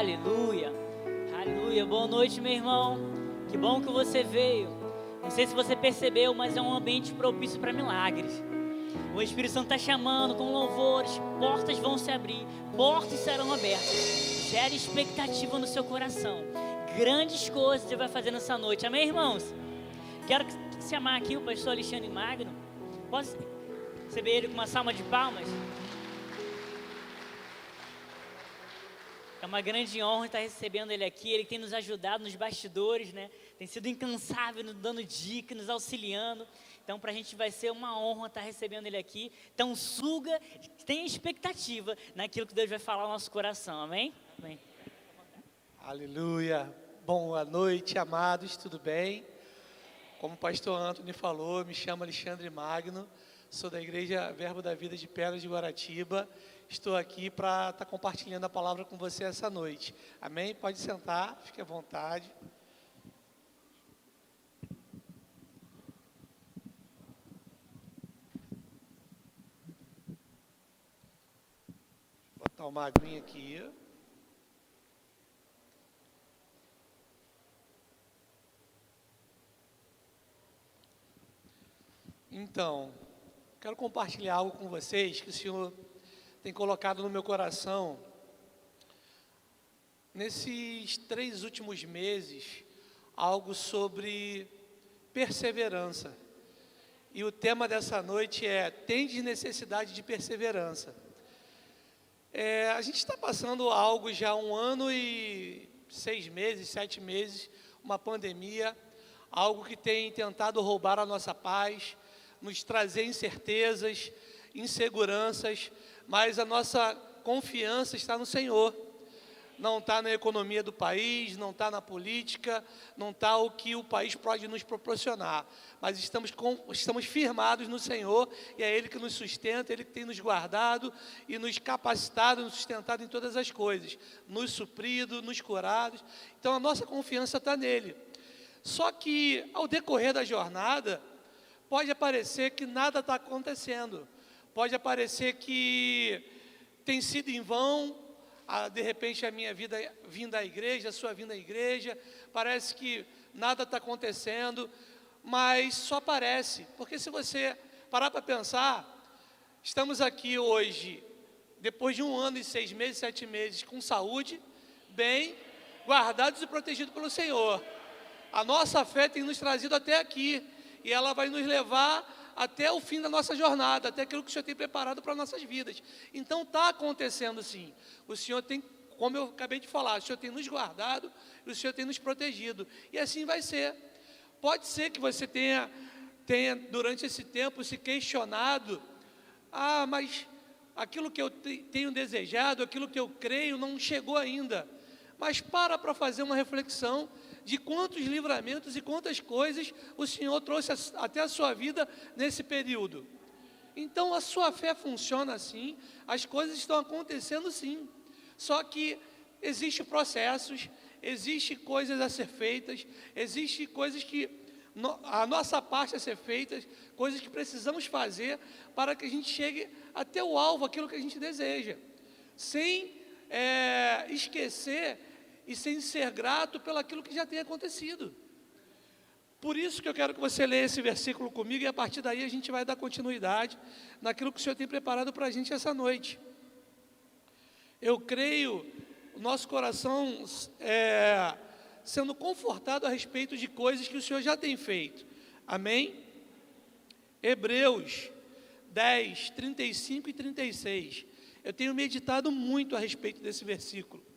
aleluia. Aleluia. Boa noite, meu irmão. Que bom que você veio. Não sei se você percebeu, mas é um ambiente propício para milagres. O Espírito Santo está chamando com louvores, portas vão se abrir, portas serão abertas. Gere expectativa no seu coração. Grandes coisas você vai fazer nessa noite. Amém, irmãos? Quero chamar aqui o pastor Alexandre Magno. Posso receber ele com uma salva de palmas? É uma grande honra estar recebendo ele aqui. Ele tem nos ajudado nos bastidores, né? Tem sido incansável, nos dando dicas, nos auxiliando. Então, para a gente vai ser uma honra estar recebendo ele aqui. Então, suga, tenha expectativa naquilo que Deus vai falar no nosso coração. Amém? Amém. Aleluia. Boa noite, amados. Tudo bem? Como o pastor Antônio falou, me chamo Alexandre Magno. Sou da Igreja Verbo da Vida de Pedras de Guaratiba estou aqui para estar tá compartilhando a palavra com você essa noite. Amém? Pode sentar, fique à vontade. Vou botar uma aguinha aqui. Então, quero compartilhar algo com vocês que o Senhor tem colocado no meu coração, nesses três últimos meses, algo sobre perseverança. E o tema dessa noite é: Tende necessidade de perseverança. É, a gente está passando algo já um ano e seis meses, sete meses, uma pandemia, algo que tem tentado roubar a nossa paz, nos trazer incertezas, inseguranças, mas a nossa confiança está no Senhor. Não está na economia do país, não está na política, não está o que o país pode nos proporcionar. Mas estamos, com, estamos firmados no Senhor e é Ele que nos sustenta, Ele que tem nos guardado e nos capacitado, nos sustentado em todas as coisas, nos suprido, nos curado. Então a nossa confiança está nele. Só que ao decorrer da jornada, pode aparecer que nada está acontecendo Pode aparecer que tem sido em vão, de repente a minha vida vinda à igreja, a sua vinda à igreja, parece que nada está acontecendo, mas só parece, porque se você parar para pensar, estamos aqui hoje, depois de um ano e seis meses, sete meses, com saúde, bem, guardados e protegidos pelo Senhor. A nossa fé tem nos trazido até aqui, e ela vai nos levar até o fim da nossa jornada, até aquilo que o Senhor tem preparado para nossas vidas. Então está acontecendo sim. O Senhor tem, como eu acabei de falar, o Senhor tem nos guardado o Senhor tem nos protegido. E assim vai ser. Pode ser que você tenha, tenha durante esse tempo se questionado, ah, mas aquilo que eu tenho desejado, aquilo que eu creio não chegou ainda. Mas para para fazer uma reflexão de quantos livramentos e quantas coisas o Senhor trouxe até a sua vida nesse período. Então a sua fé funciona assim, as coisas estão acontecendo sim. Só que existem processos, existem coisas a ser feitas, existem coisas que a nossa parte a ser feita, coisas que precisamos fazer para que a gente chegue até o alvo, aquilo que a gente deseja, sem é, esquecer e sem ser grato pelaquilo que já tem acontecido. Por isso que eu quero que você leia esse versículo comigo e a partir daí a gente vai dar continuidade naquilo que o Senhor tem preparado para a gente essa noite. Eu creio, nosso coração é, sendo confortado a respeito de coisas que o Senhor já tem feito. Amém? Hebreus 10, 35 e 36. Eu tenho meditado muito a respeito desse versículo.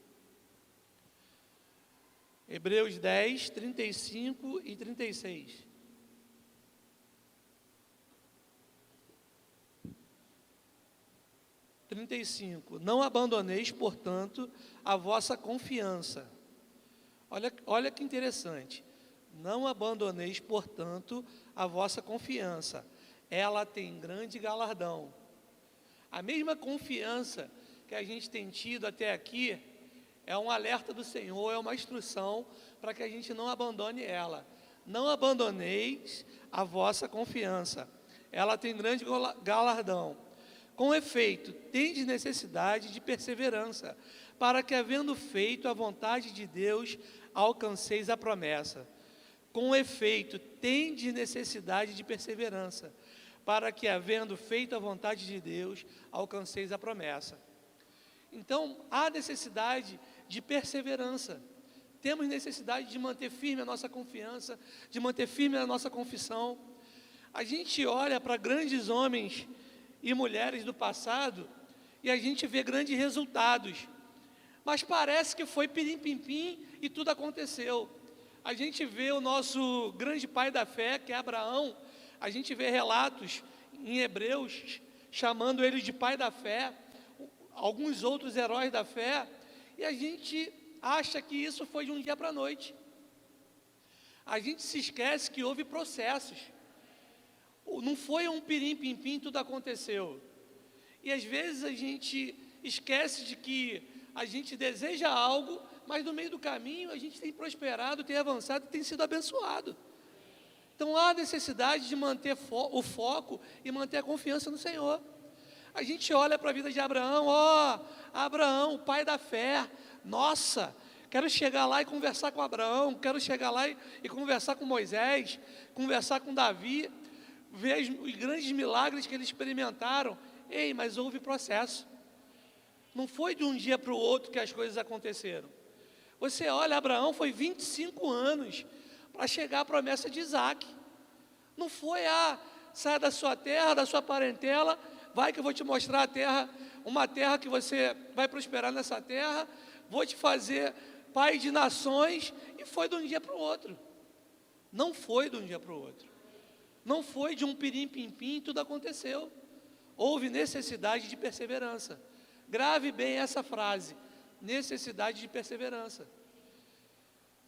Hebreus 10, 35 e 36. Trinta e cinco. Não abandoneis, portanto, a vossa confiança. Olha, olha que interessante. Não abandoneis, portanto, a vossa confiança. Ela tem grande galardão. A mesma confiança que a gente tem tido até aqui, é um alerta do Senhor, é uma instrução para que a gente não abandone ela. Não abandoneis a vossa confiança, ela tem grande galardão. Com efeito, tendes necessidade de perseverança, para que, havendo feito a vontade de Deus, alcanceis a promessa. Com efeito, tende necessidade de perseverança, para que, havendo feito a vontade de Deus, alcanceis a promessa. Então, há necessidade de perseverança. Temos necessidade de manter firme a nossa confiança, de manter firme a nossa confissão. A gente olha para grandes homens e mulheres do passado e a gente vê grandes resultados. Mas parece que foi pirim-pim-pim e tudo aconteceu. A gente vê o nosso grande pai da fé, que é Abraão, a gente vê relatos em Hebreus chamando ele de pai da fé, alguns outros heróis da fé, e a gente acha que isso foi de um dia para a noite. A gente se esquece que houve processos. Não foi um pirim-pim-pim, tudo aconteceu. E às vezes a gente esquece de que a gente deseja algo, mas no meio do caminho a gente tem prosperado, tem avançado, tem sido abençoado. Então há necessidade de manter fo o foco e manter a confiança no Senhor. A gente olha para a vida de Abraão, ó, oh, Abraão, o pai da fé, nossa, quero chegar lá e conversar com Abraão, quero chegar lá e, e conversar com Moisés, conversar com Davi, ver os grandes milagres que eles experimentaram. Ei, mas houve processo. Não foi de um dia para o outro que as coisas aconteceram. Você olha, Abraão foi 25 anos para chegar à promessa de Isaac. Não foi, ah, sai da sua terra, da sua parentela, vai que eu vou te mostrar a terra, uma terra que você vai prosperar nessa terra, vou te fazer pai de nações, e foi de um dia para o outro. Não foi de um dia para o outro. Não foi de um pirim-pim-pim, tudo aconteceu. Houve necessidade de perseverança. Grave bem essa frase: necessidade de perseverança.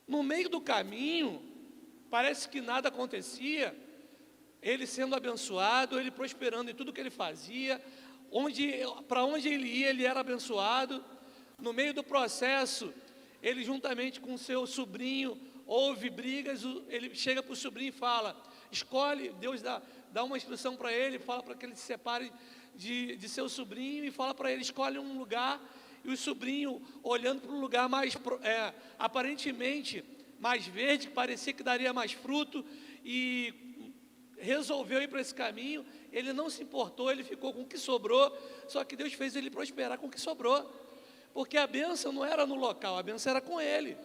No meio do caminho, parece que nada acontecia, ele sendo abençoado, ele prosperando em tudo que ele fazia, onde, para onde ele ia, ele era abençoado. No meio do processo, ele juntamente com seu sobrinho houve brigas, ele chega para o sobrinho e fala: escolhe, Deus dá, dá uma instrução para ele, fala para que ele se separe de, de seu sobrinho e fala para ele: escolhe um lugar. E o sobrinho, olhando para um lugar mais, é, aparentemente mais verde, que parecia que daria mais fruto, e resolveu ir para esse caminho. Ele não se importou, ele ficou com o que sobrou, só que Deus fez ele prosperar com o que sobrou porque a bênção não era no local, a bênção era com ele.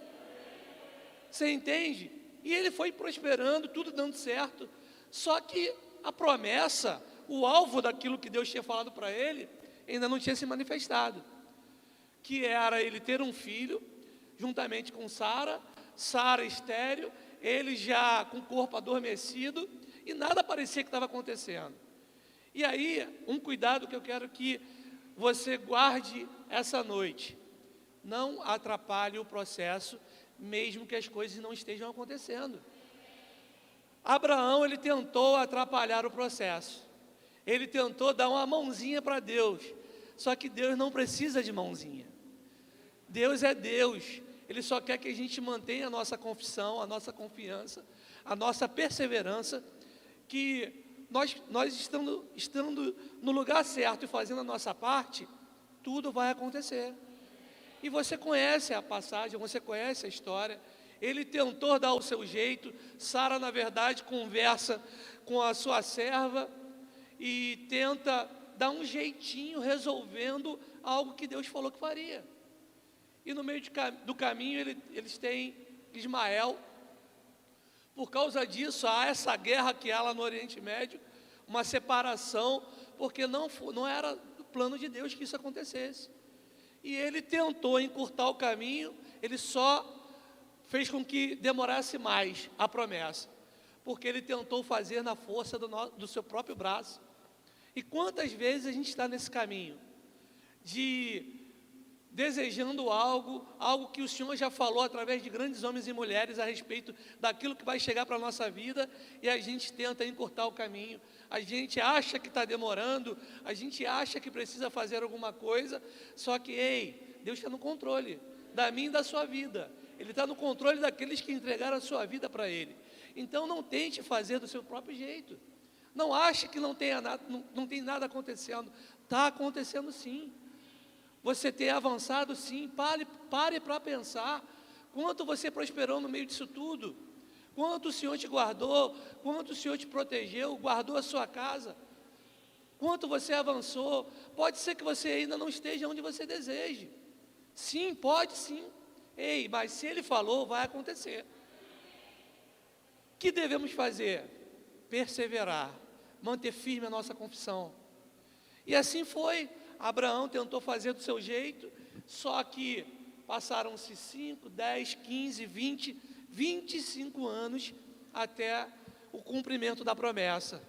Você entende? E ele foi prosperando, tudo dando certo. Só que a promessa, o alvo daquilo que Deus tinha falado para ele, ainda não tinha se manifestado. Que era ele ter um filho, juntamente com Sara, Sara estéreo, ele já com o corpo adormecido, e nada parecia que estava acontecendo. E aí, um cuidado que eu quero que você guarde essa noite. Não atrapalhe o processo, mesmo que as coisas não estejam acontecendo. Abraão, ele tentou atrapalhar o processo. Ele tentou dar uma mãozinha para Deus. Só que Deus não precisa de mãozinha. Deus é Deus. Ele só quer que a gente mantenha a nossa confissão, a nossa confiança, a nossa perseverança, que nós, nós estando, estando no lugar certo e fazendo a nossa parte, tudo vai acontecer. E você conhece a passagem, você conhece a história. Ele tentou dar o seu jeito. Sara, na verdade, conversa com a sua serva e tenta dar um jeitinho resolvendo algo que Deus falou que faria. E no meio de, do caminho ele, eles têm Ismael, por causa disso, há essa guerra que há lá no Oriente Médio, uma separação, porque não, não era do plano de Deus que isso acontecesse. E ele tentou encurtar o caminho, ele só fez com que demorasse mais a promessa, porque ele tentou fazer na força do, no, do seu próprio braço. E quantas vezes a gente está nesse caminho de desejando algo, algo que o Senhor já falou através de grandes homens e mulheres a respeito daquilo que vai chegar para a nossa vida, e a gente tenta encurtar o caminho, a gente acha que está demorando, a gente acha que precisa fazer alguma coisa, só que, ei, Deus está no controle da minha e da sua vida, Ele está no controle daqueles que entregaram a sua vida para Ele. Então não tente fazer do seu próprio jeito. Não ache que não, tenha nada, não, não tem nada acontecendo. Está acontecendo sim. Você tem avançado sim, pare, pare para pensar. Quanto você prosperou no meio disso tudo? Quanto o Senhor te guardou? Quanto o Senhor te protegeu? Guardou a sua casa? Quanto você avançou? Pode ser que você ainda não esteja onde você deseje. Sim, pode sim. Ei, mas se ele falou, vai acontecer. O que devemos fazer? Perseverar, manter firme a nossa confissão. E assim foi. Abraão tentou fazer do seu jeito, só que passaram-se 5, 10, 15, 20, 25 anos até o cumprimento da promessa.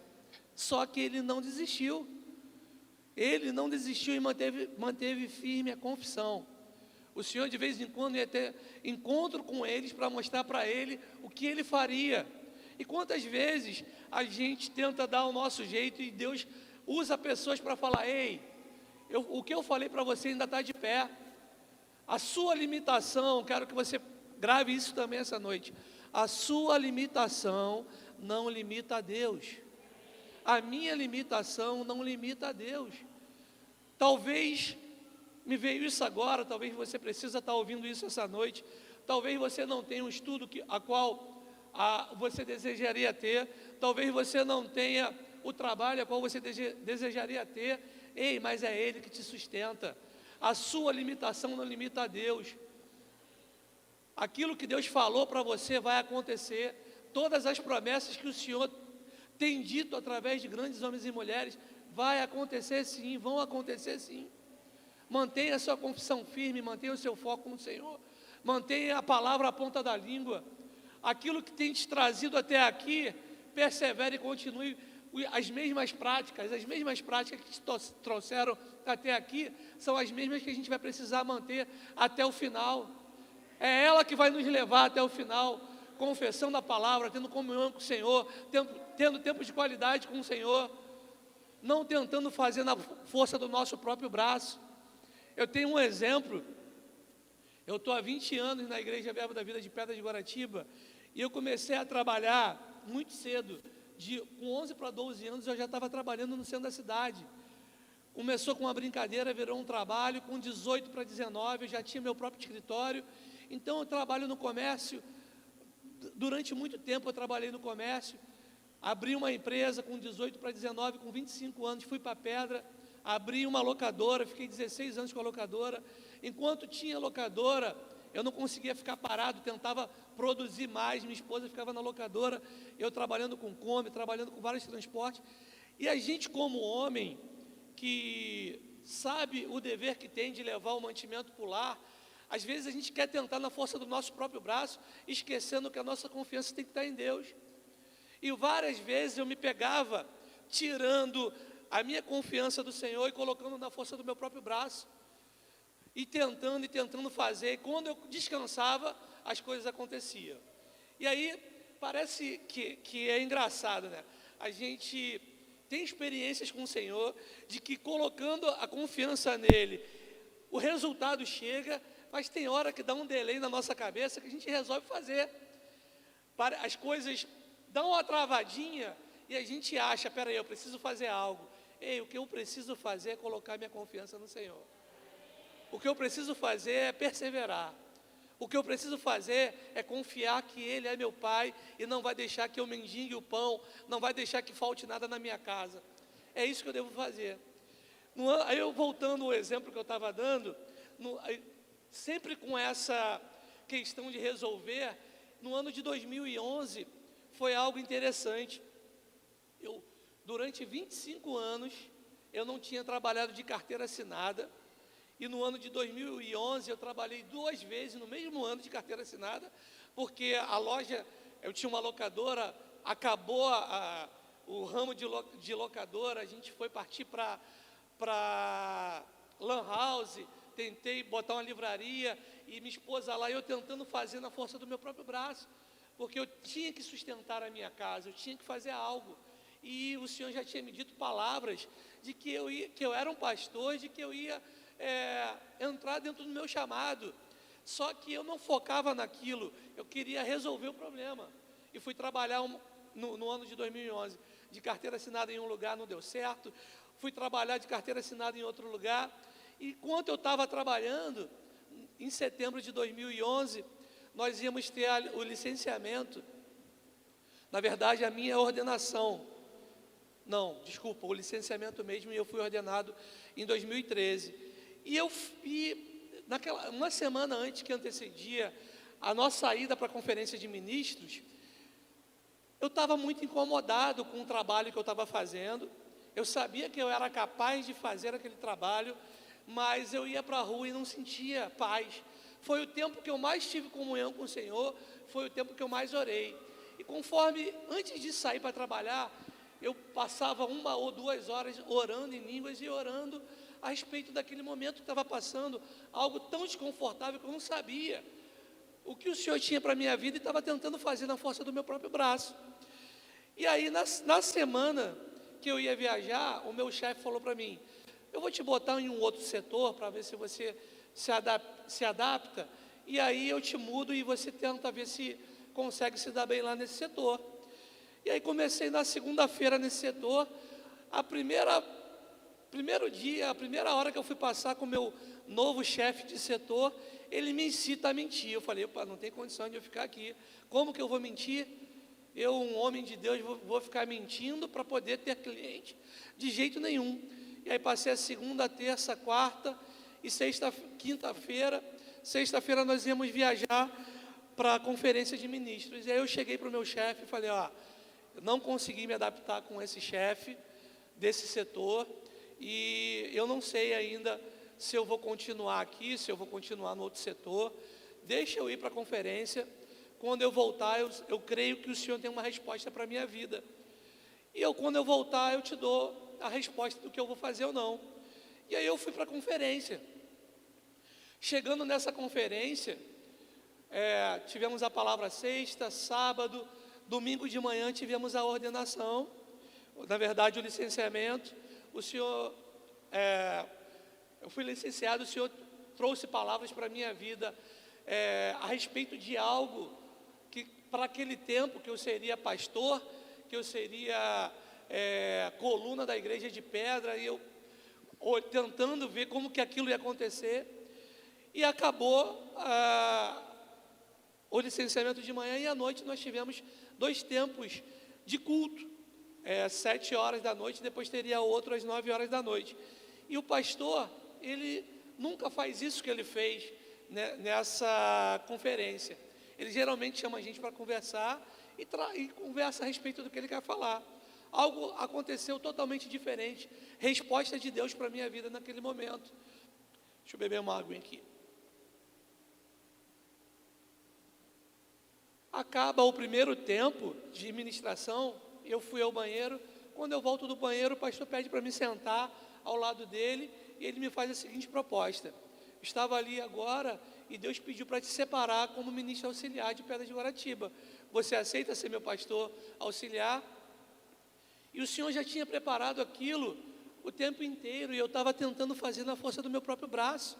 Só que ele não desistiu. Ele não desistiu e manteve, manteve firme a confissão. O Senhor de vez em quando ia ter encontro com eles para mostrar para ele o que ele faria. E quantas vezes a gente tenta dar o nosso jeito e Deus usa pessoas para falar: ei, eu, o que eu falei para você ainda está de pé. A sua limitação, quero que você grave isso também essa noite. A sua limitação não limita a Deus. A minha limitação não limita a Deus. Talvez me veio isso agora, talvez você precisa estar ouvindo isso essa noite. Talvez você não tenha um estudo que, a qual a, você desejaria ter. Talvez você não tenha o trabalho a qual você desejaria ter. Ei, mas é Ele que te sustenta. A sua limitação não limita a Deus. Aquilo que Deus falou para você vai acontecer. Todas as promessas que o Senhor tem dito através de grandes homens e mulheres vai acontecer sim, vão acontecer sim. Mantenha a sua confissão firme, mantenha o seu foco no Senhor. Mantenha a palavra à ponta da língua. Aquilo que tem te trazido até aqui, persevere e continue as mesmas práticas, as mesmas práticas que trouxeram até aqui, são as mesmas que a gente vai precisar manter até o final. É ela que vai nos levar até o final, confessando a palavra, tendo comunhão com o Senhor, tendo tempo de qualidade com o Senhor, não tentando fazer na força do nosso próprio braço. Eu tenho um exemplo. Eu estou há 20 anos na Igreja Verbo da Vida de Pedra de Guaratiba e eu comecei a trabalhar muito cedo de, com 11 para 12 anos eu já estava trabalhando no centro da cidade. Começou com uma brincadeira, virou um trabalho, com 18 para 19 eu já tinha meu próprio escritório. Então eu trabalho no comércio. Durante muito tempo eu trabalhei no comércio. Abri uma empresa com 18 para 19, com 25 anos, fui para Pedra, abri uma locadora, fiquei 16 anos com a locadora. Enquanto tinha locadora, eu não conseguia ficar parado, tentava produzir mais. Minha esposa ficava na locadora, eu trabalhando com come, trabalhando com vários transportes. E a gente, como homem, que sabe o dever que tem de levar o mantimento para o lar, às vezes a gente quer tentar na força do nosso próprio braço, esquecendo que a nossa confiança tem que estar em Deus. E várias vezes eu me pegava tirando a minha confiança do Senhor e colocando na força do meu próprio braço e tentando e tentando fazer. E quando eu descansava, as coisas aconteciam. E aí parece que, que é engraçado, né? A gente tem experiências com o Senhor de que colocando a confiança nele, o resultado chega, mas tem hora que dá um delay na nossa cabeça que a gente resolve fazer. As coisas dão uma travadinha e a gente acha, peraí, eu preciso fazer algo. Ei, o que eu preciso fazer é colocar minha confiança no Senhor. O que eu preciso fazer é perseverar. O que eu preciso fazer é confiar que Ele é meu Pai e não vai deixar que eu mendigue o pão, não vai deixar que falte nada na minha casa. É isso que eu devo fazer. No, aí eu voltando ao exemplo que eu estava dando, no, sempre com essa questão de resolver, no ano de 2011 foi algo interessante. Eu, durante 25 anos, eu não tinha trabalhado de carteira assinada e no ano de 2011 eu trabalhei duas vezes no mesmo ano de carteira assinada, porque a loja, eu tinha uma locadora, acabou a, o ramo de, lo, de locadora, a gente foi partir para Lan House, tentei botar uma livraria e minha esposa lá, eu tentando fazer na força do meu próprio braço, porque eu tinha que sustentar a minha casa, eu tinha que fazer algo. E o Senhor já tinha me dito palavras de que eu, ia, que eu era um pastor, de que eu ia é, entrar dentro do meu chamado. Só que eu não focava naquilo, eu queria resolver o problema. E fui trabalhar um, no, no, ano de 2011 de carteira assinada em um lugar, não deu certo. Fui trabalhar de carteira assinada em outro lugar. Enquanto eu estava trabalhando, em setembro de 2011, nós íamos ter o licenciamento, na verdade, a minha ordenação. Não, desculpa, o licenciamento mesmo, e eu fui ordenado em 2013. E eu, e naquela, uma semana antes que antecedia a nossa saída para a conferência de ministros, eu estava muito incomodado com o trabalho que eu estava fazendo. Eu sabia que eu era capaz de fazer aquele trabalho, mas eu ia para a rua e não sentia paz. Foi o tempo que eu mais tive comunhão com o Senhor, foi o tempo que eu mais orei. E conforme, antes de sair para trabalhar, eu passava uma ou duas horas orando em línguas e orando a respeito daquele momento que estava passando, algo tão desconfortável que eu não sabia o que o Senhor tinha para a minha vida e estava tentando fazer na força do meu próprio braço. E aí, na, na semana que eu ia viajar, o meu chefe falou para mim: Eu vou te botar em um outro setor para ver se você se adapta, se adapta, e aí eu te mudo e você tenta ver se consegue se dar bem lá nesse setor. E aí comecei na segunda-feira nesse setor. A primeira primeiro dia, a primeira hora que eu fui passar com o meu novo chefe de setor, ele me incita a mentir. Eu falei, opa, não tem condição de eu ficar aqui. Como que eu vou mentir? Eu, um homem de Deus, vou, vou ficar mentindo para poder ter cliente? De jeito nenhum. E aí passei a segunda, terça, quarta e sexta, quinta-feira. Sexta-feira nós íamos viajar para a conferência de ministros. E aí eu cheguei para o meu chefe e falei, ó, não consegui me adaptar com esse chefe desse setor e eu não sei ainda se eu vou continuar aqui, se eu vou continuar no outro setor. Deixa eu ir para a conferência. Quando eu voltar, eu, eu creio que o Senhor tem uma resposta para a minha vida. E eu, quando eu voltar, eu te dou a resposta do que eu vou fazer ou não. E aí eu fui para a conferência. Chegando nessa conferência, é, tivemos a palavra sexta, sábado, domingo de manhã tivemos a ordenação, na verdade o licenciamento. O senhor é, eu fui licenciado, o Senhor trouxe palavras para a minha vida é, a respeito de algo que, para aquele tempo, que eu seria pastor, que eu seria é, coluna da igreja de pedra, e eu tentando ver como que aquilo ia acontecer, e acabou o licenciamento de manhã, e à noite nós tivemos dois tempos de culto, é, sete horas da noite, depois teria outro às nove horas da noite. E o pastor, ele nunca faz isso que ele fez né, nessa conferência. Ele geralmente chama a gente para conversar e, e conversa a respeito do que ele quer falar. Algo aconteceu totalmente diferente. Resposta de Deus para a minha vida naquele momento. Deixa eu beber uma água aqui. Acaba o primeiro tempo de ministração, eu fui ao banheiro. Quando eu volto do banheiro, o pastor pede para me sentar ao lado dele e ele me faz a seguinte proposta: estava ali agora e Deus pediu para te separar como ministro auxiliar de Pedra de Guaratiba. Você aceita ser meu pastor auxiliar? E o Senhor já tinha preparado aquilo o tempo inteiro e eu estava tentando fazer na força do meu próprio braço.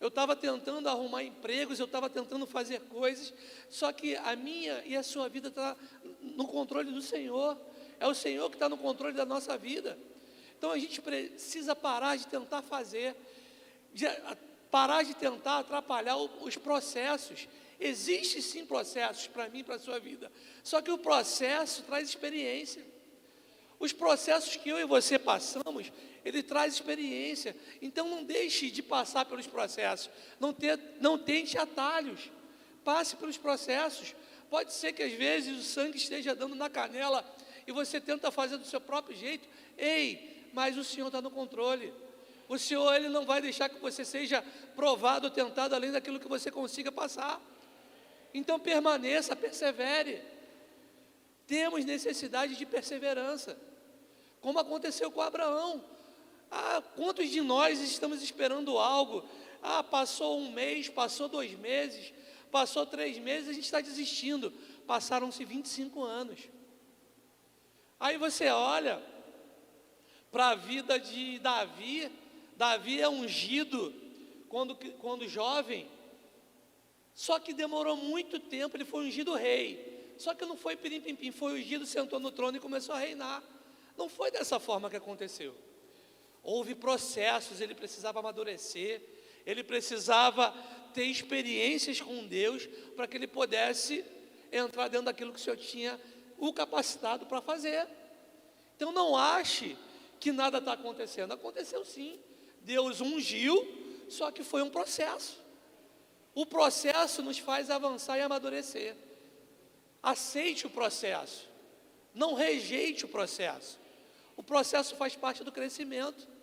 Eu estava tentando arrumar empregos, eu estava tentando fazer coisas, só que a minha e a sua vida está no controle do Senhor. É o Senhor que está no controle da nossa vida. Então a gente precisa parar de tentar fazer, de, parar de tentar atrapalhar os processos. Existem sim processos para mim e para a sua vida, só que o processo traz experiência. Os processos que eu e você passamos, ele traz experiência. Então não deixe de passar pelos processos. Não, ter, não tente atalhos. Passe pelos processos. Pode ser que às vezes o sangue esteja dando na canela e você tenta fazer do seu próprio jeito. Ei, mas o Senhor está no controle. O Senhor ele não vai deixar que você seja provado, tentado além daquilo que você consiga passar. Então permaneça, persevere. Temos necessidade de perseverança, como aconteceu com Abraão. Ah, quantos de nós estamos esperando algo? Ah, passou um mês, passou dois meses, passou três meses, a gente está desistindo. Passaram-se 25 anos. Aí você olha, para a vida de Davi. Davi é ungido quando, quando jovem, só que demorou muito tempo, ele foi ungido rei. Só que não foi pirim-pim-pim, foi ungido, sentou no trono e começou a reinar. Não foi dessa forma que aconteceu. Houve processos, ele precisava amadurecer, ele precisava ter experiências com Deus para que ele pudesse entrar dentro daquilo que o Senhor tinha o capacitado para fazer. Então não ache que nada está acontecendo. Aconteceu sim. Deus ungiu, só que foi um processo. O processo nos faz avançar e amadurecer. Aceite o processo. Não rejeite o processo. O processo faz parte do crescimento.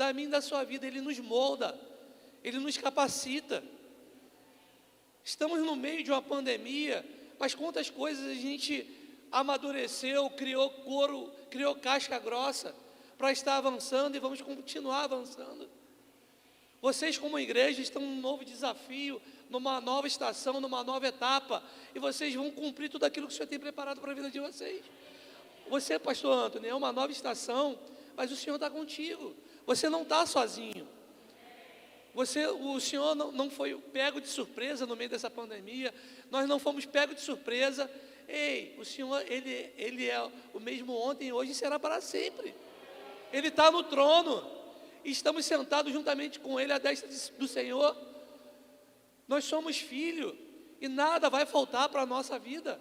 Da minha da sua vida, ele nos molda, ele nos capacita. Estamos no meio de uma pandemia, mas quantas coisas a gente amadureceu, criou couro, criou casca grossa para estar avançando e vamos continuar avançando. Vocês, como igreja, estão num novo desafio, numa nova estação, numa nova etapa, e vocês vão cumprir tudo aquilo que o Senhor tem preparado para a vida de vocês. Você, pastor Antônio, é uma nova estação, mas o Senhor está contigo. Você não está sozinho. Você, o Senhor não, não foi pego de surpresa no meio dessa pandemia. Nós não fomos pegos de surpresa. Ei, o Senhor, Ele, Ele é o mesmo ontem, hoje e será para sempre. Ele está no trono. Estamos sentados juntamente com Ele à destra do Senhor. Nós somos filhos e nada vai faltar para a nossa vida.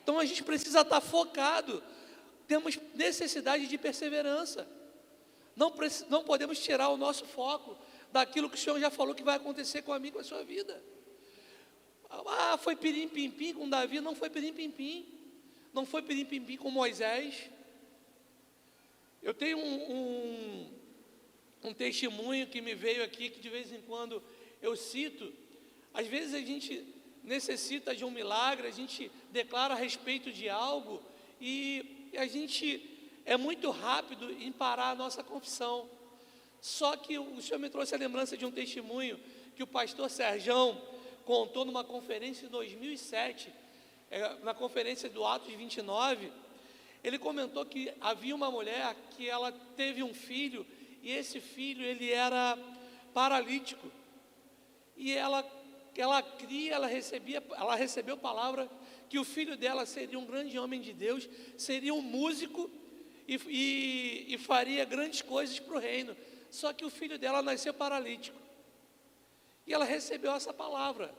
Então a gente precisa estar focado temos necessidade de perseverança. Não, não podemos tirar o nosso foco daquilo que o Senhor já falou que vai acontecer com a mim, com a sua vida. Ah, foi pirim-pim-pim com Davi, não foi pirim-pim-pim. Não foi pirim-pim-pim com Moisés. Eu tenho um, um, um testemunho que me veio aqui, que de vez em quando eu cito. Às vezes a gente necessita de um milagre, a gente declara a respeito de algo e e a gente é muito rápido em parar a nossa confissão. Só que o Senhor me trouxe a lembrança de um testemunho que o pastor Serjão contou numa conferência em 2007, é, na conferência do Atos 29. Ele comentou que havia uma mulher que ela teve um filho e esse filho ele era paralítico. E ela ela cria, ela recebia, ela recebeu palavra que o filho dela seria um grande homem de Deus, seria um músico e, e, e faria grandes coisas para o reino. Só que o filho dela nasceu paralítico. E ela recebeu essa palavra.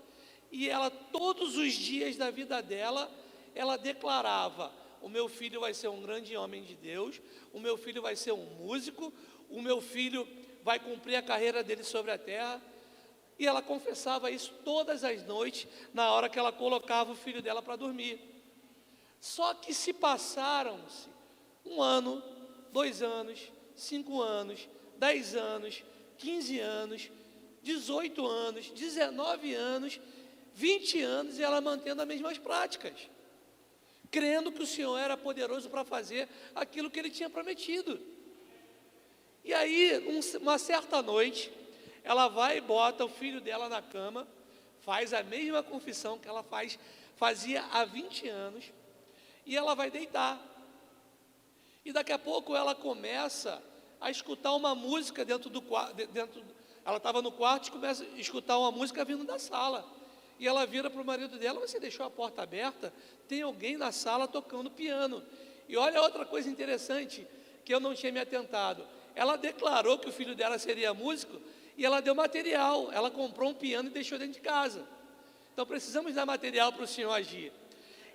E ela, todos os dias da vida dela, ela declarava: O meu filho vai ser um grande homem de Deus, o meu filho vai ser um músico, o meu filho vai cumprir a carreira dele sobre a terra. E ela confessava isso todas as noites, na hora que ela colocava o filho dela para dormir. Só que se passaram-se um ano, dois anos, cinco anos, dez anos, quinze anos, dezoito anos, dezenove anos, vinte anos, e ela mantendo as mesmas práticas, crendo que o Senhor era poderoso para fazer aquilo que ele tinha prometido. E aí, um, uma certa noite, ela vai e bota o filho dela na cama, faz a mesma confissão que ela faz, fazia há 20 anos, e ela vai deitar. E daqui a pouco ela começa a escutar uma música dentro do quarto, ela estava no quarto e começa a escutar uma música vindo da sala. E ela vira para o marido dela, você deixou a porta aberta? Tem alguém na sala tocando piano. E olha outra coisa interessante que eu não tinha me atentado. Ela declarou que o filho dela seria músico, e ela deu material, ela comprou um piano e deixou dentro de casa. Então precisamos dar material para o Senhor agir.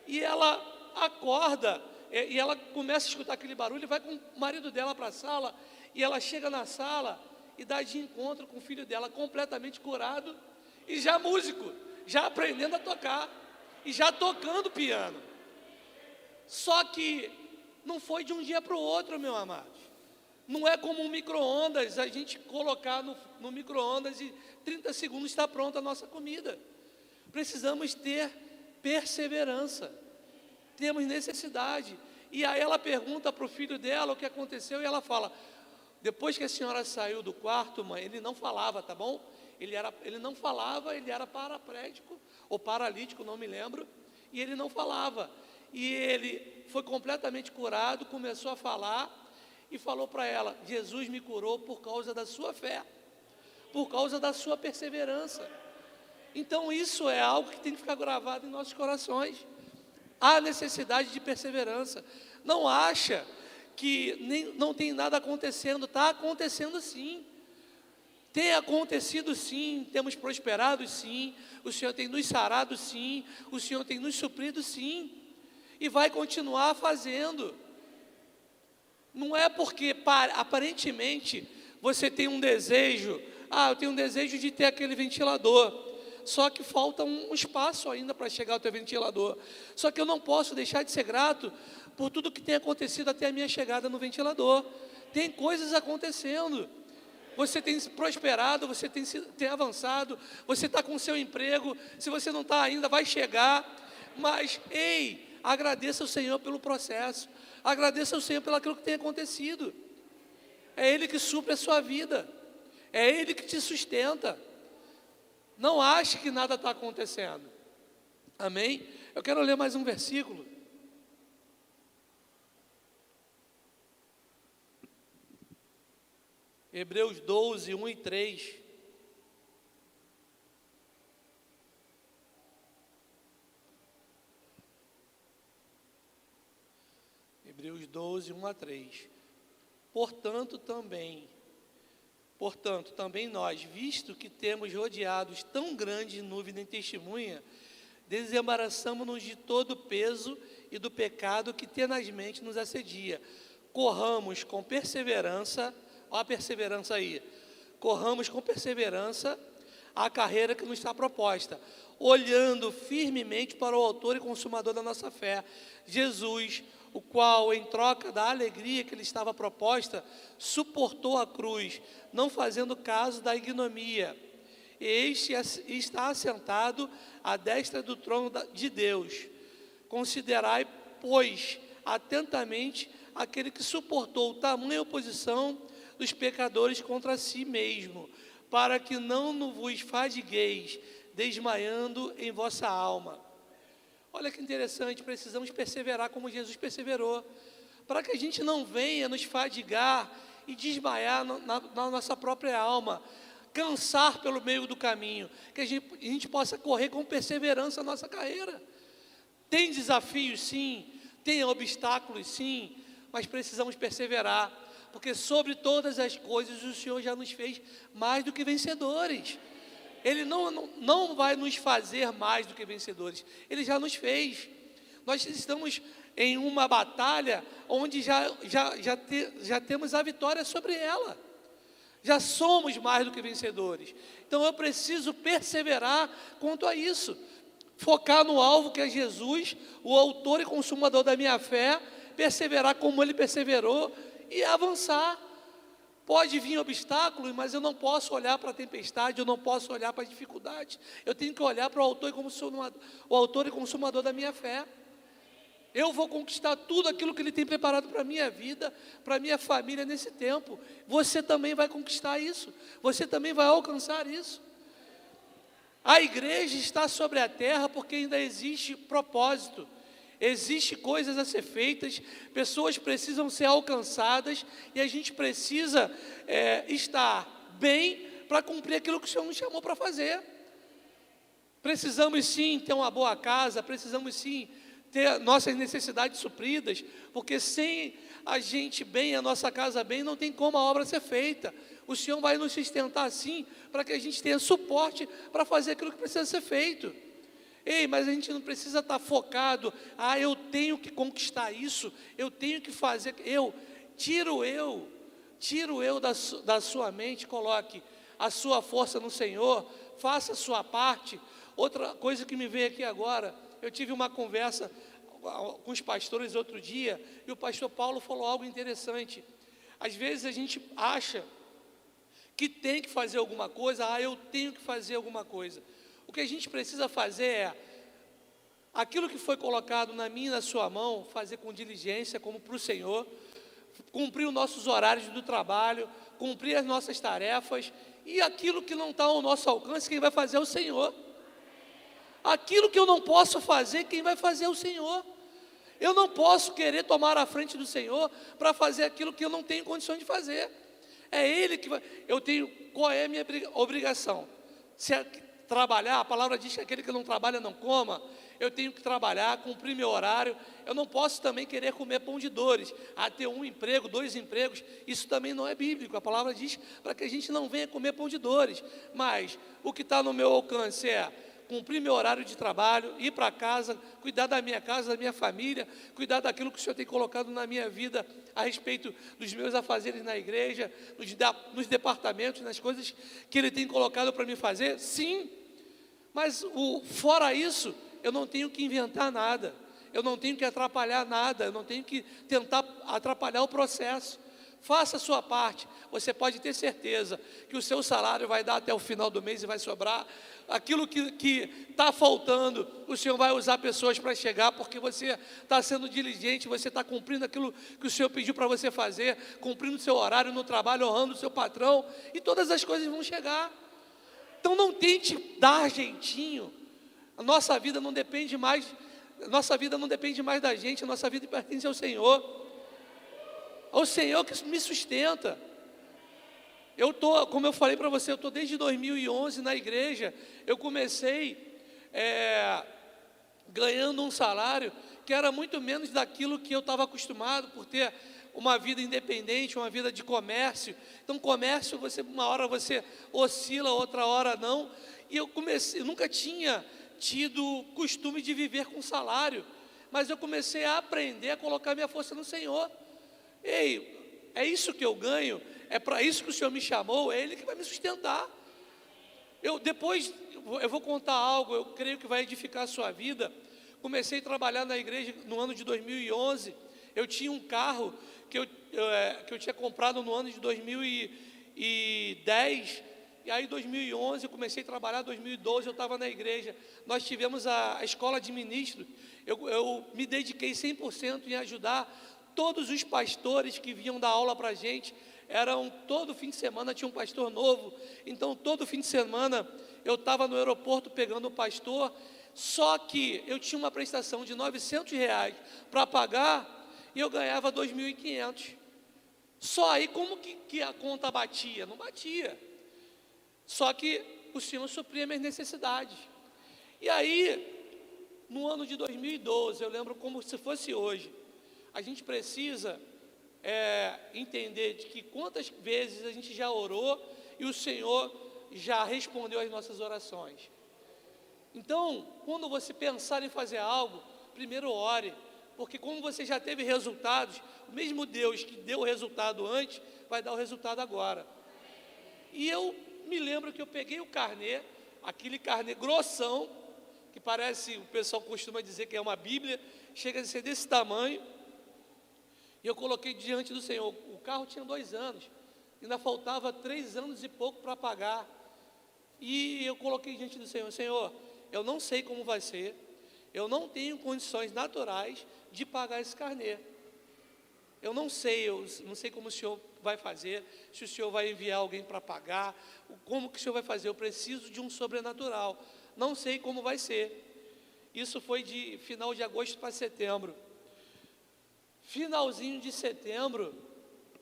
E ela acorda, e ela começa a escutar aquele barulho, vai com o marido dela para a sala, e ela chega na sala e dá de encontro com o filho dela completamente curado e já músico, já aprendendo a tocar e já tocando piano. Só que não foi de um dia para o outro, meu amado. Não é como um micro-ondas, a gente colocar no, no micro-ondas e 30 segundos está pronta a nossa comida. Precisamos ter perseverança. Temos necessidade. E aí ela pergunta para o filho dela o que aconteceu e ela fala: depois que a senhora saiu do quarto, mãe, ele não falava, tá bom? Ele, era, ele não falava, ele era paraplégico ou paralítico, não me lembro, e ele não falava. E ele foi completamente curado, começou a falar, e falou para ela: Jesus me curou por causa da sua fé, por causa da sua perseverança. Então, isso é algo que tem que ficar gravado em nossos corações. Há necessidade de perseverança. Não acha que nem, não tem nada acontecendo, está acontecendo sim. Tem acontecido sim, temos prosperado sim, o Senhor tem nos sarado sim, o Senhor tem nos suprido sim, e vai continuar fazendo. Não é porque aparentemente você tem um desejo, ah, eu tenho um desejo de ter aquele ventilador, só que falta um espaço ainda para chegar ao teu ventilador. Só que eu não posso deixar de ser grato por tudo que tem acontecido até a minha chegada no ventilador. Tem coisas acontecendo. Você tem prosperado, você tem, tem avançado, você está com seu emprego. Se você não está ainda, vai chegar. Mas, ei, agradeça ao Senhor pelo processo. Agradeça ao Senhor pelo aquilo que tem acontecido. É Ele que supre a sua vida. É Ele que te sustenta. Não ache que nada está acontecendo. Amém? Eu quero ler mais um versículo. Hebreus 12, 1 e 3. Hebreus 12, 1 a 3. Portanto, também, portanto, também nós, visto que temos rodeados tão grande nuvem de testemunha, desembaraçamos-nos de todo o peso e do pecado que tenazmente nos assedia. Corramos com perseverança, olha a perseverança aí, corramos com perseverança a carreira que nos está proposta, olhando firmemente para o autor e consumador da nossa fé, Jesus, o qual, em troca da alegria que lhe estava proposta, suportou a cruz, não fazendo caso da ignomia. Este está assentado à destra do trono de Deus. Considerai, pois, atentamente aquele que suportou tamanha oposição dos pecadores contra si mesmo, para que não vos fadigueis, desmaiando em vossa alma. Olha que interessante, precisamos perseverar como Jesus perseverou, para que a gente não venha nos fadigar e desmaiar na, na nossa própria alma, cansar pelo meio do caminho, que a gente, a gente possa correr com perseverança a nossa carreira. Tem desafios, sim, tem obstáculos, sim, mas precisamos perseverar, porque sobre todas as coisas o Senhor já nos fez mais do que vencedores. Ele não, não, não vai nos fazer mais do que vencedores, Ele já nos fez. Nós estamos em uma batalha onde já, já, já, te, já temos a vitória sobre ela. Já somos mais do que vencedores. Então eu preciso perseverar quanto a isso. Focar no alvo que é Jesus, o autor e consumador da minha fé, perseverar como ele perseverou e avançar. Pode vir obstáculos, mas eu não posso olhar para a tempestade, eu não posso olhar para a dificuldade. Eu tenho que olhar para o autor e consumador, o autor e consumador da minha fé. Eu vou conquistar tudo aquilo que Ele tem preparado para a minha vida, para a minha família nesse tempo. Você também vai conquistar isso. Você também vai alcançar isso. A igreja está sobre a terra porque ainda existe propósito. Existem coisas a ser feitas, pessoas precisam ser alcançadas e a gente precisa é, estar bem para cumprir aquilo que o Senhor nos chamou para fazer. Precisamos sim ter uma boa casa, precisamos sim ter nossas necessidades supridas, porque sem a gente bem, a nossa casa bem, não tem como a obra ser feita. O Senhor vai nos sustentar sim, para que a gente tenha suporte para fazer aquilo que precisa ser feito. Ei, mas a gente não precisa estar focado, ah, eu tenho que conquistar isso, eu tenho que fazer, eu, tiro eu, tiro eu da, da sua mente, coloque a sua força no Senhor, faça a sua parte. Outra coisa que me veio aqui agora, eu tive uma conversa com os pastores outro dia, e o pastor Paulo falou algo interessante. Às vezes a gente acha que tem que fazer alguma coisa, ah, eu tenho que fazer alguma coisa. O que a gente precisa fazer é aquilo que foi colocado na minha e na sua mão, fazer com diligência, como para o Senhor, cumprir os nossos horários do trabalho, cumprir as nossas tarefas, e aquilo que não está ao nosso alcance, quem vai fazer é o Senhor. Aquilo que eu não posso fazer, quem vai fazer é o Senhor. Eu não posso querer tomar a frente do Senhor para fazer aquilo que eu não tenho condições de fazer. É Ele que vai. Eu tenho. Qual é a minha obrigação? Se trabalhar, a palavra diz que aquele que não trabalha não coma. Eu tenho que trabalhar, cumprir meu horário. Eu não posso também querer comer pão de dores, a ter um emprego, dois empregos. Isso também não é bíblico. A palavra diz para que a gente não venha comer pão de dores. Mas o que está no meu alcance é cumprir meu horário de trabalho, ir para casa, cuidar da minha casa, da minha família, cuidar daquilo que o Senhor tem colocado na minha vida a respeito dos meus afazeres na igreja, nos, nos departamentos, nas coisas que Ele tem colocado para me fazer? Sim, mas o, fora isso, eu não tenho que inventar nada, eu não tenho que atrapalhar nada, eu não tenho que tentar atrapalhar o processo. Faça a sua parte, você pode ter certeza que o seu salário vai dar até o final do mês e vai sobrar. Aquilo que está faltando, o Senhor vai usar pessoas para chegar, porque você está sendo diligente, você está cumprindo aquilo que o Senhor pediu para você fazer, cumprindo o seu horário no trabalho, honrando o seu patrão, e todas as coisas vão chegar. Então não tente dar jeitinho. A nossa vida não depende mais, nossa vida não depende mais da gente, a nossa vida pertence ao Senhor ao Senhor que me sustenta. Eu tô, como eu falei para você, eu estou desde 2011 na igreja. Eu comecei é, ganhando um salário que era muito menos daquilo que eu estava acostumado por ter uma vida independente, uma vida de comércio. Então, comércio, você uma hora você oscila, outra hora não. E eu comecei, eu nunca tinha tido costume de viver com salário, mas eu comecei a aprender a colocar minha força no Senhor. Ei, é isso que eu ganho, é para isso que o Senhor me chamou, é Ele que vai me sustentar. Eu depois eu vou contar algo, eu creio que vai edificar a sua vida. Comecei a trabalhar na igreja no ano de 2011. Eu tinha um carro que eu, é, que eu tinha comprado no ano de 2010. E aí, em 2011, eu comecei a trabalhar. Em 2012, eu estava na igreja. Nós tivemos a, a escola de ministros. Eu, eu me dediquei 100% em ajudar todos os pastores que vinham dar aula para a gente, eram todo fim de semana tinha um pastor novo, então todo fim de semana eu estava no aeroporto pegando o pastor, só que eu tinha uma prestação de 900 reais para pagar e eu ganhava 2.500. Só aí como que, que a conta batia? Não batia. Só que o Senhor supria minhas necessidades. E aí, no ano de 2012, eu lembro como se fosse hoje, a gente precisa é, entender de que quantas vezes a gente já orou e o Senhor já respondeu às nossas orações. Então, quando você pensar em fazer algo, primeiro ore, porque como você já teve resultados, o mesmo Deus que deu o resultado antes, vai dar o resultado agora. E eu me lembro que eu peguei o carnê, aquele carnê grossão, que parece, o pessoal costuma dizer que é uma Bíblia, chega a ser desse tamanho, e eu coloquei diante do Senhor. O carro tinha dois anos, ainda faltava três anos e pouco para pagar. E eu coloquei diante do Senhor: Senhor, eu não sei como vai ser, eu não tenho condições naturais de pagar esse carnê. Eu não sei, eu não sei como o Senhor vai fazer, se o Senhor vai enviar alguém para pagar, como que o Senhor vai fazer. Eu preciso de um sobrenatural. Não sei como vai ser. Isso foi de final de agosto para setembro. Finalzinho de setembro,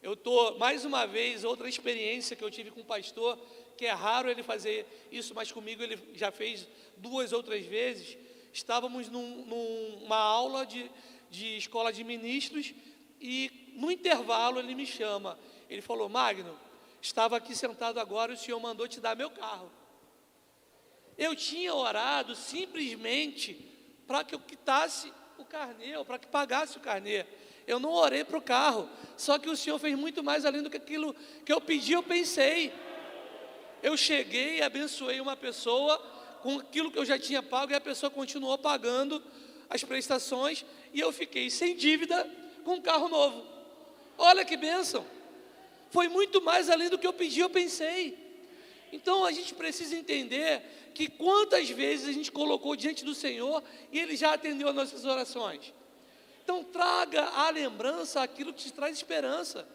eu estou, mais uma vez, outra experiência que eu tive com o pastor, que é raro ele fazer isso, mas comigo ele já fez duas outras vezes. Estávamos num, numa aula de, de escola de ministros e no intervalo ele me chama. Ele falou: Magno, estava aqui sentado agora e o senhor mandou te dar meu carro. Eu tinha orado simplesmente para que eu quitasse o carnê, para que pagasse o carnê. Eu não orei para o carro. Só que o Senhor fez muito mais além do que aquilo que eu pedi, eu pensei. Eu cheguei abençoei uma pessoa com aquilo que eu já tinha pago e a pessoa continuou pagando as prestações e eu fiquei sem dívida com um carro novo. Olha que bênção! Foi muito mais além do que eu pedi, eu pensei. Então a gente precisa entender que quantas vezes a gente colocou diante do Senhor e Ele já atendeu as nossas orações. Então traga à lembrança aquilo que te traz esperança.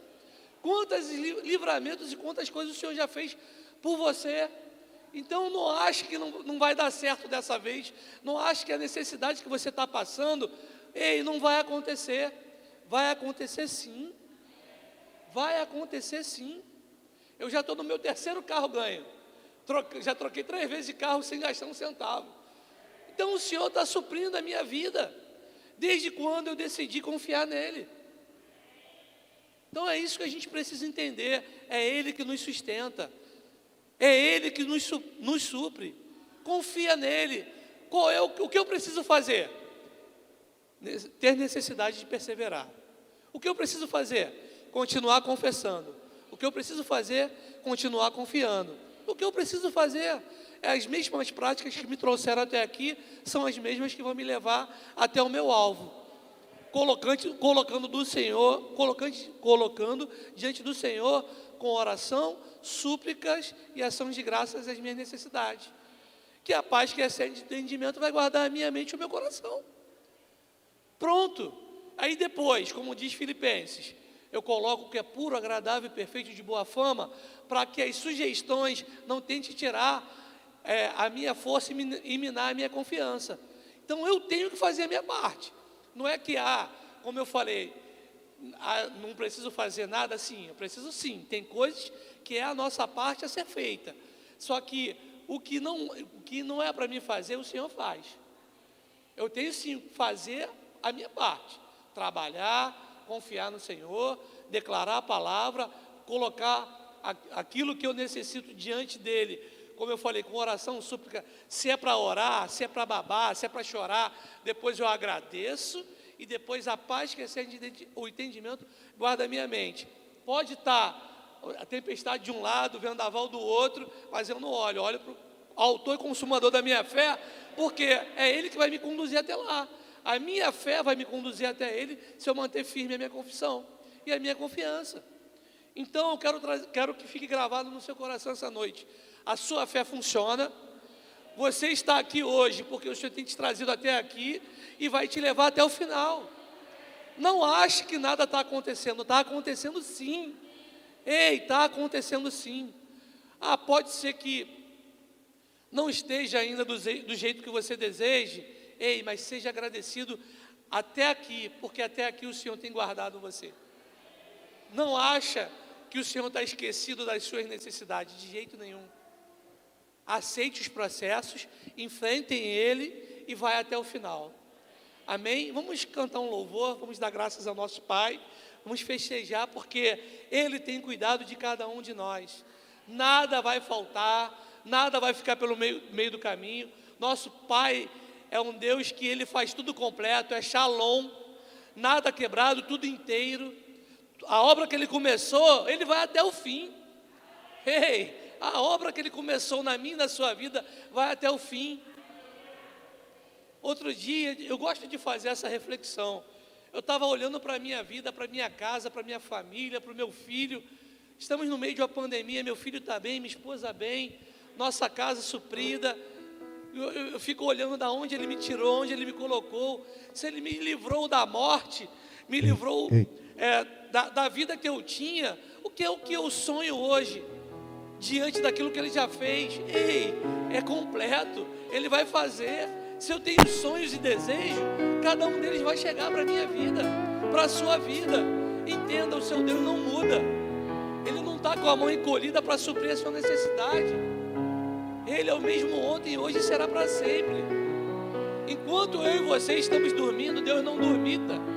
Quantos livramentos e quantas coisas o Senhor já fez por você. Então não ache que não, não vai dar certo dessa vez. Não ache que a necessidade que você está passando, ei, não vai acontecer. Vai acontecer sim. Vai acontecer sim. Eu já estou no meu terceiro carro ganho. Já troquei três vezes de carro sem gastar um centavo. Então o Senhor está suprindo a minha vida. Desde quando eu decidi confiar nele. Então é isso que a gente precisa entender. É Ele que nos sustenta. É Ele que nos, nos supre. Confia nele. Qual é o, o que eu preciso fazer? Ter necessidade de perseverar. O que eu preciso fazer? Continuar confessando. O que eu preciso fazer? Continuar confiando. O que eu preciso fazer? É as mesmas práticas que me trouxeram até aqui, são as mesmas que vão me levar até o meu alvo. Colocando, colocando do Senhor, colocando, colocando diante do Senhor com oração, súplicas e ação de graças às minhas necessidades. Que a paz que excede entendimento vai guardar a minha mente e o meu coração. Pronto. Aí depois, como diz Filipenses, eu coloco o que é puro, agradável e perfeito de boa fama, para que as sugestões não tentem tirar é, a minha força e minar a minha confiança. Então eu tenho que fazer a minha parte. Não é que, ah, como eu falei, ah, não preciso fazer nada sim, eu preciso sim. Tem coisas que é a nossa parte a ser feita. Só que o que não, o que não é para mim fazer, o Senhor faz. Eu tenho sim que fazer a minha parte. Trabalhar, confiar no Senhor, declarar a palavra, colocar aquilo que eu necessito diante dele. Como eu falei, com oração, súplica, se é para orar, se é para babar, se é para chorar, depois eu agradeço e depois a paz que excede o entendimento guarda a minha mente. Pode estar a tempestade de um lado, o vendaval do outro, mas eu não olho, olho para o autor e consumador da minha fé, porque é ele que vai me conduzir até lá. A minha fé vai me conduzir até Ele se eu manter firme a minha confissão e a minha confiança. Então eu quero, quero que fique gravado no seu coração essa noite. A sua fé funciona. Você está aqui hoje porque o Senhor tem te trazido até aqui e vai te levar até o final. Não ache que nada está acontecendo, está acontecendo sim. Ei, está acontecendo sim. Ah, pode ser que não esteja ainda do, do jeito que você deseje, Ei, mas seja agradecido até aqui, porque até aqui o Senhor tem guardado você. Não acha que o Senhor está esquecido das suas necessidades, de jeito nenhum. Aceite os processos, enfrentem ele e vai até o final. Amém? Vamos cantar um louvor, vamos dar graças ao nosso Pai, vamos festejar, porque Ele tem cuidado de cada um de nós. Nada vai faltar, nada vai ficar pelo meio, meio do caminho. Nosso Pai é um Deus que ele faz tudo completo, é shalom, nada quebrado, tudo inteiro. A obra que ele começou, ele vai até o fim. Ei, a obra que ele começou na minha e na sua vida vai até o fim. Outro dia, eu gosto de fazer essa reflexão. Eu estava olhando para a minha vida, para a minha casa, para a minha família, para o meu filho. Estamos no meio de uma pandemia, meu filho está bem, minha esposa bem, nossa casa suprida eu, eu, eu fico olhando da onde Ele me tirou, onde Ele me colocou. Se Ele me livrou da morte, me livrou é, da, da vida que eu tinha, o que é o que eu sonho hoje? Diante daquilo que ele já fez. Ei, é completo, ele vai fazer. Se eu tenho sonhos e desejos, cada um deles vai chegar para a minha vida, para a sua vida. Entenda, o seu Deus não muda. Ele não está com a mão encolhida para suprir a sua necessidade. Ele é o mesmo ontem, hoje e será para sempre. Enquanto eu e você estamos dormindo, Deus não dormita.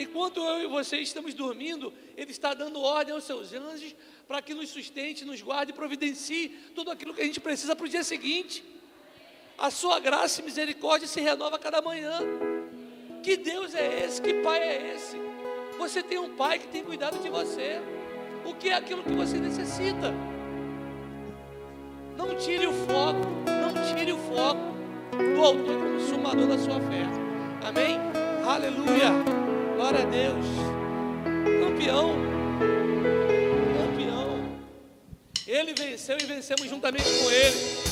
Enquanto eu e você estamos dormindo, Ele está dando ordem aos seus anjos para que nos sustente, nos guarde e providencie tudo aquilo que a gente precisa para o dia seguinte. A sua graça e misericórdia se renova a cada manhã. Que Deus é esse? Que Pai é esse? Você tem um Pai que tem cuidado de você. O que é aquilo que você necessita? Não tire o foco, não tire o foco do autor consumador da sua fé. Amém? Aleluia. Glória a Deus. Campeão. Campeão. Ele venceu e vencemos juntamente com ele.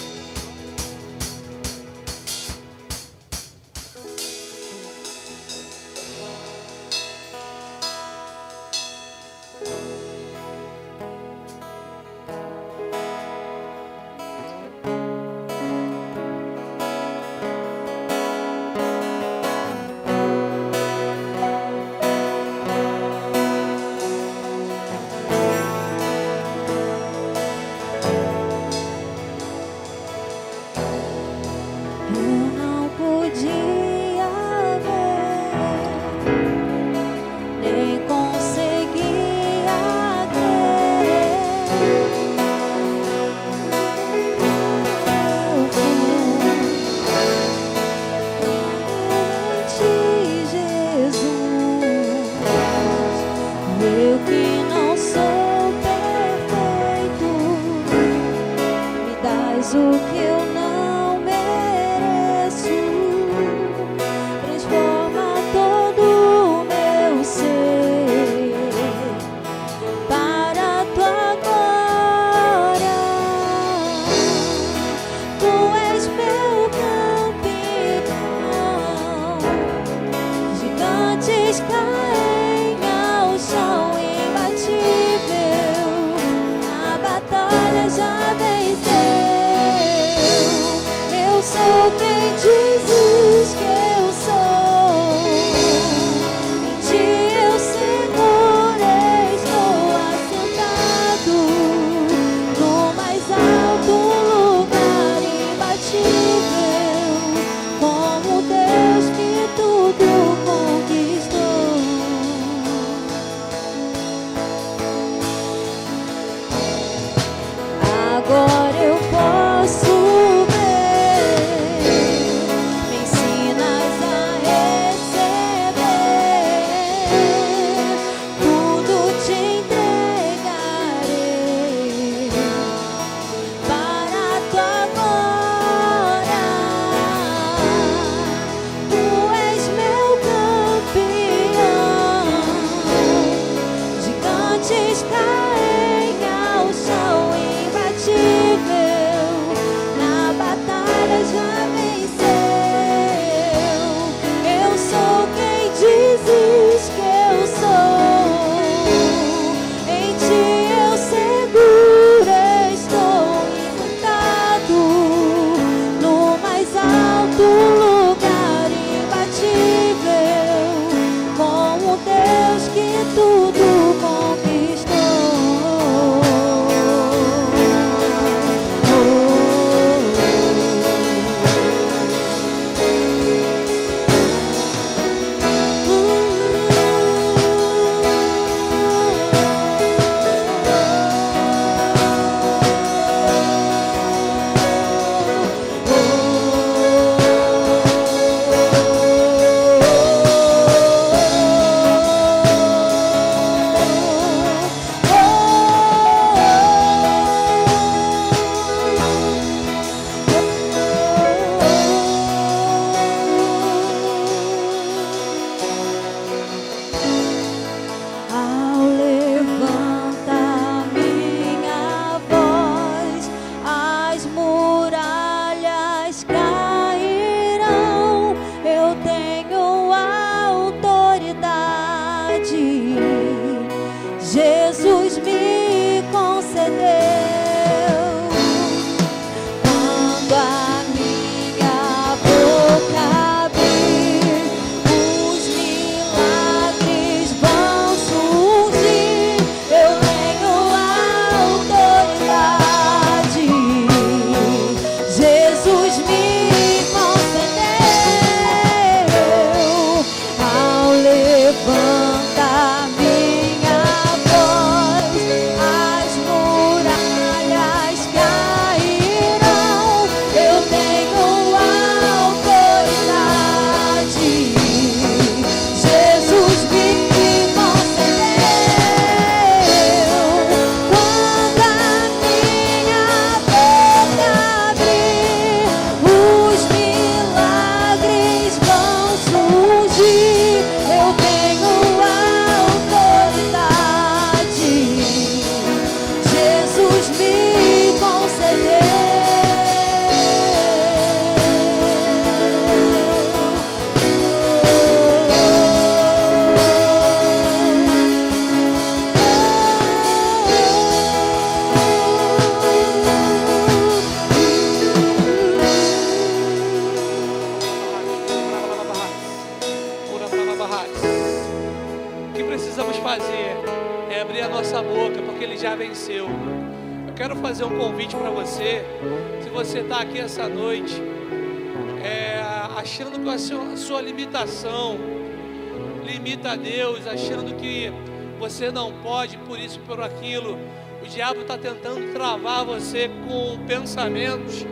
Limita a Deus, achando que você não pode, por isso, por aquilo. O diabo está tentando travar você com pensamentos.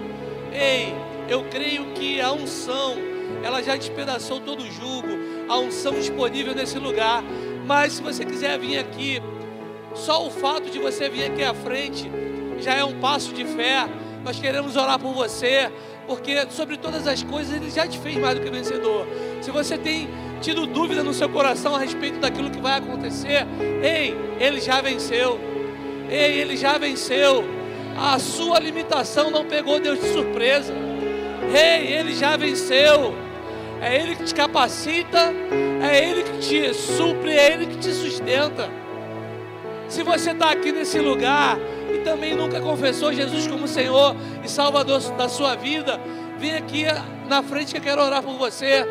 Ei, eu creio que a unção, ela já despedaçou todo o jugo, a unção disponível nesse lugar. Mas se você quiser vir aqui, só o fato de você vir aqui à frente já é um passo de fé Nós queremos orar por você, porque sobre todas as coisas Ele já te fez mais do que vencedor. Se você tem tido dúvida no seu coração a respeito daquilo que vai acontecer, ei, Ele já venceu. Ei, Ele já venceu. A sua limitação não pegou Deus de surpresa. Ei, Ele já venceu. É Ele que te capacita, é Ele que te supre, é Ele que te sustenta. Se você está aqui nesse lugar e também nunca confessou Jesus como Senhor e Salvador da sua vida, vem aqui na frente que eu quero orar por você.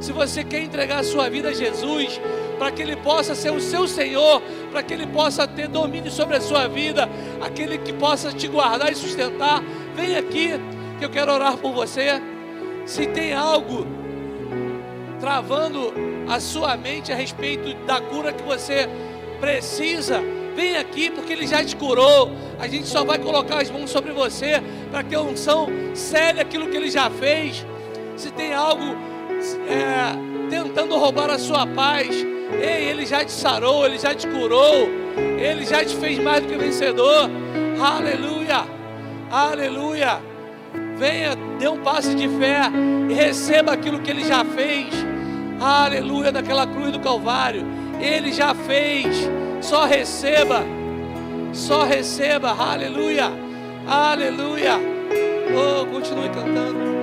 Se você quer entregar a sua vida a Jesus, para que Ele possa ser o seu Senhor, para que Ele possa ter domínio sobre a sua vida, aquele que possa te guardar e sustentar, vem aqui que eu quero orar por você. Se tem algo travando a sua mente a respeito da cura que você precisa, vem aqui porque Ele já te curou. A gente só vai colocar as mãos sobre você para que a unção cele aquilo que Ele já fez. Se tem algo é, tentando roubar a sua paz, ei, Ele já te sarou, Ele já te curou, Ele já te fez mais do que vencedor. Aleluia, aleluia. Venha, dê um passo de fé e receba aquilo que Ele já fez. Aleluia, daquela cruz do Calvário. Ele já fez. Só receba. Só receba. Aleluia. Aleluia. Oh, continue cantando.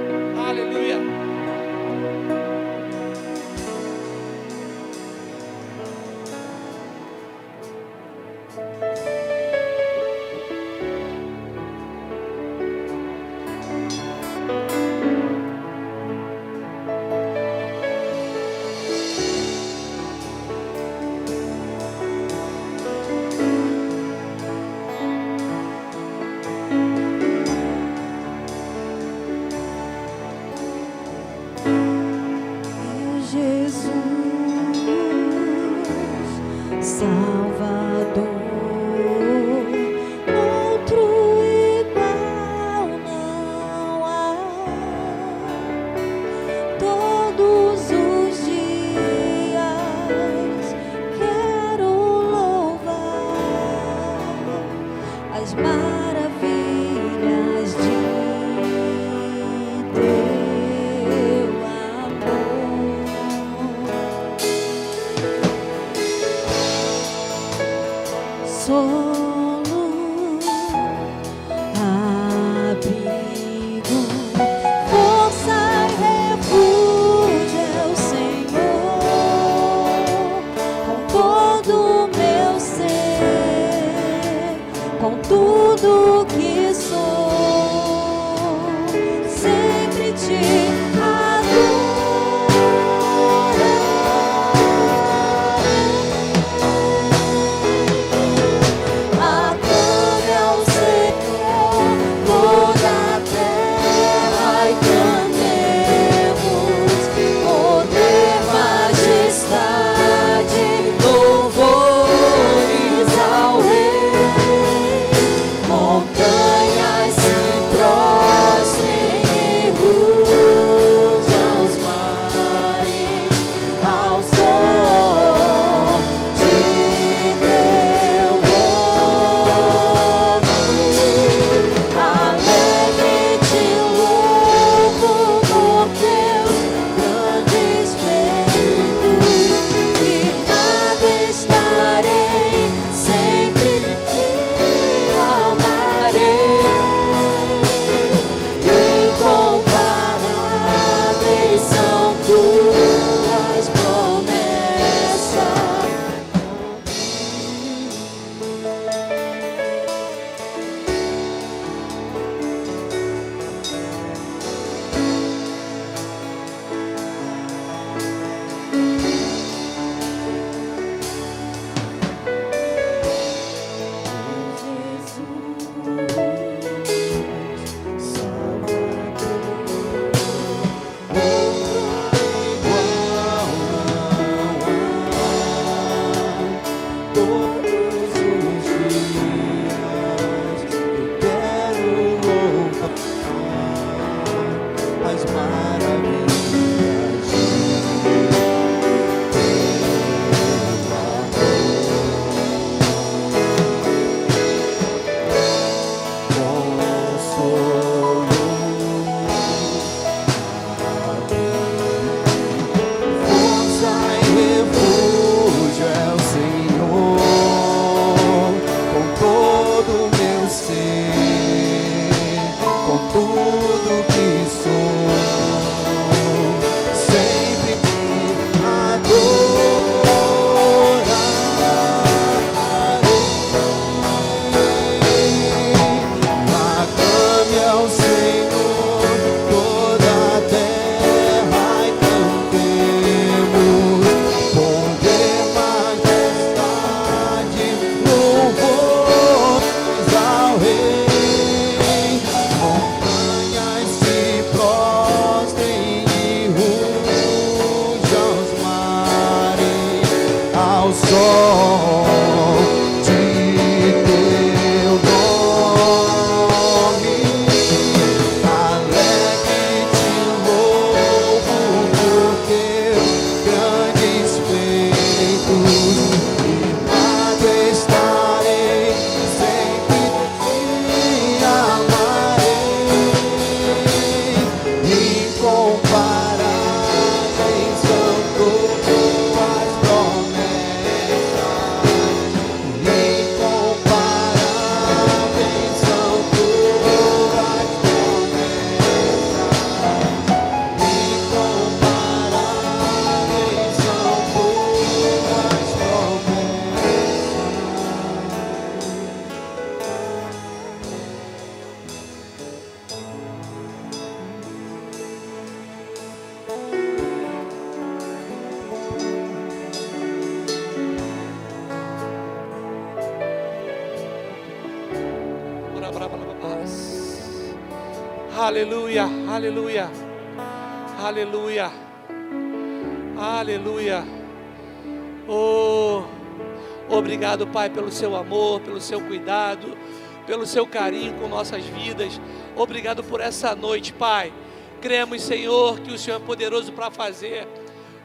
Obrigado, Pai, pelo seu amor, pelo seu cuidado, pelo seu carinho com nossas vidas. Obrigado por essa noite, Pai. Cremos, Senhor, que o Senhor é poderoso para fazer,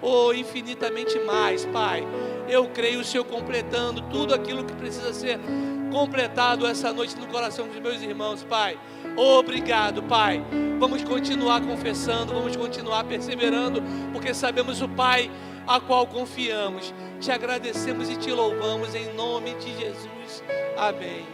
oh, infinitamente mais, Pai. Eu creio o Senhor completando tudo aquilo que precisa ser completado essa noite no coração dos meus irmãos, Pai. Obrigado, Pai. Vamos continuar confessando, vamos continuar perseverando, porque sabemos o Pai a qual confiamos. Te agradecemos e te louvamos em nome de Jesus. Amém.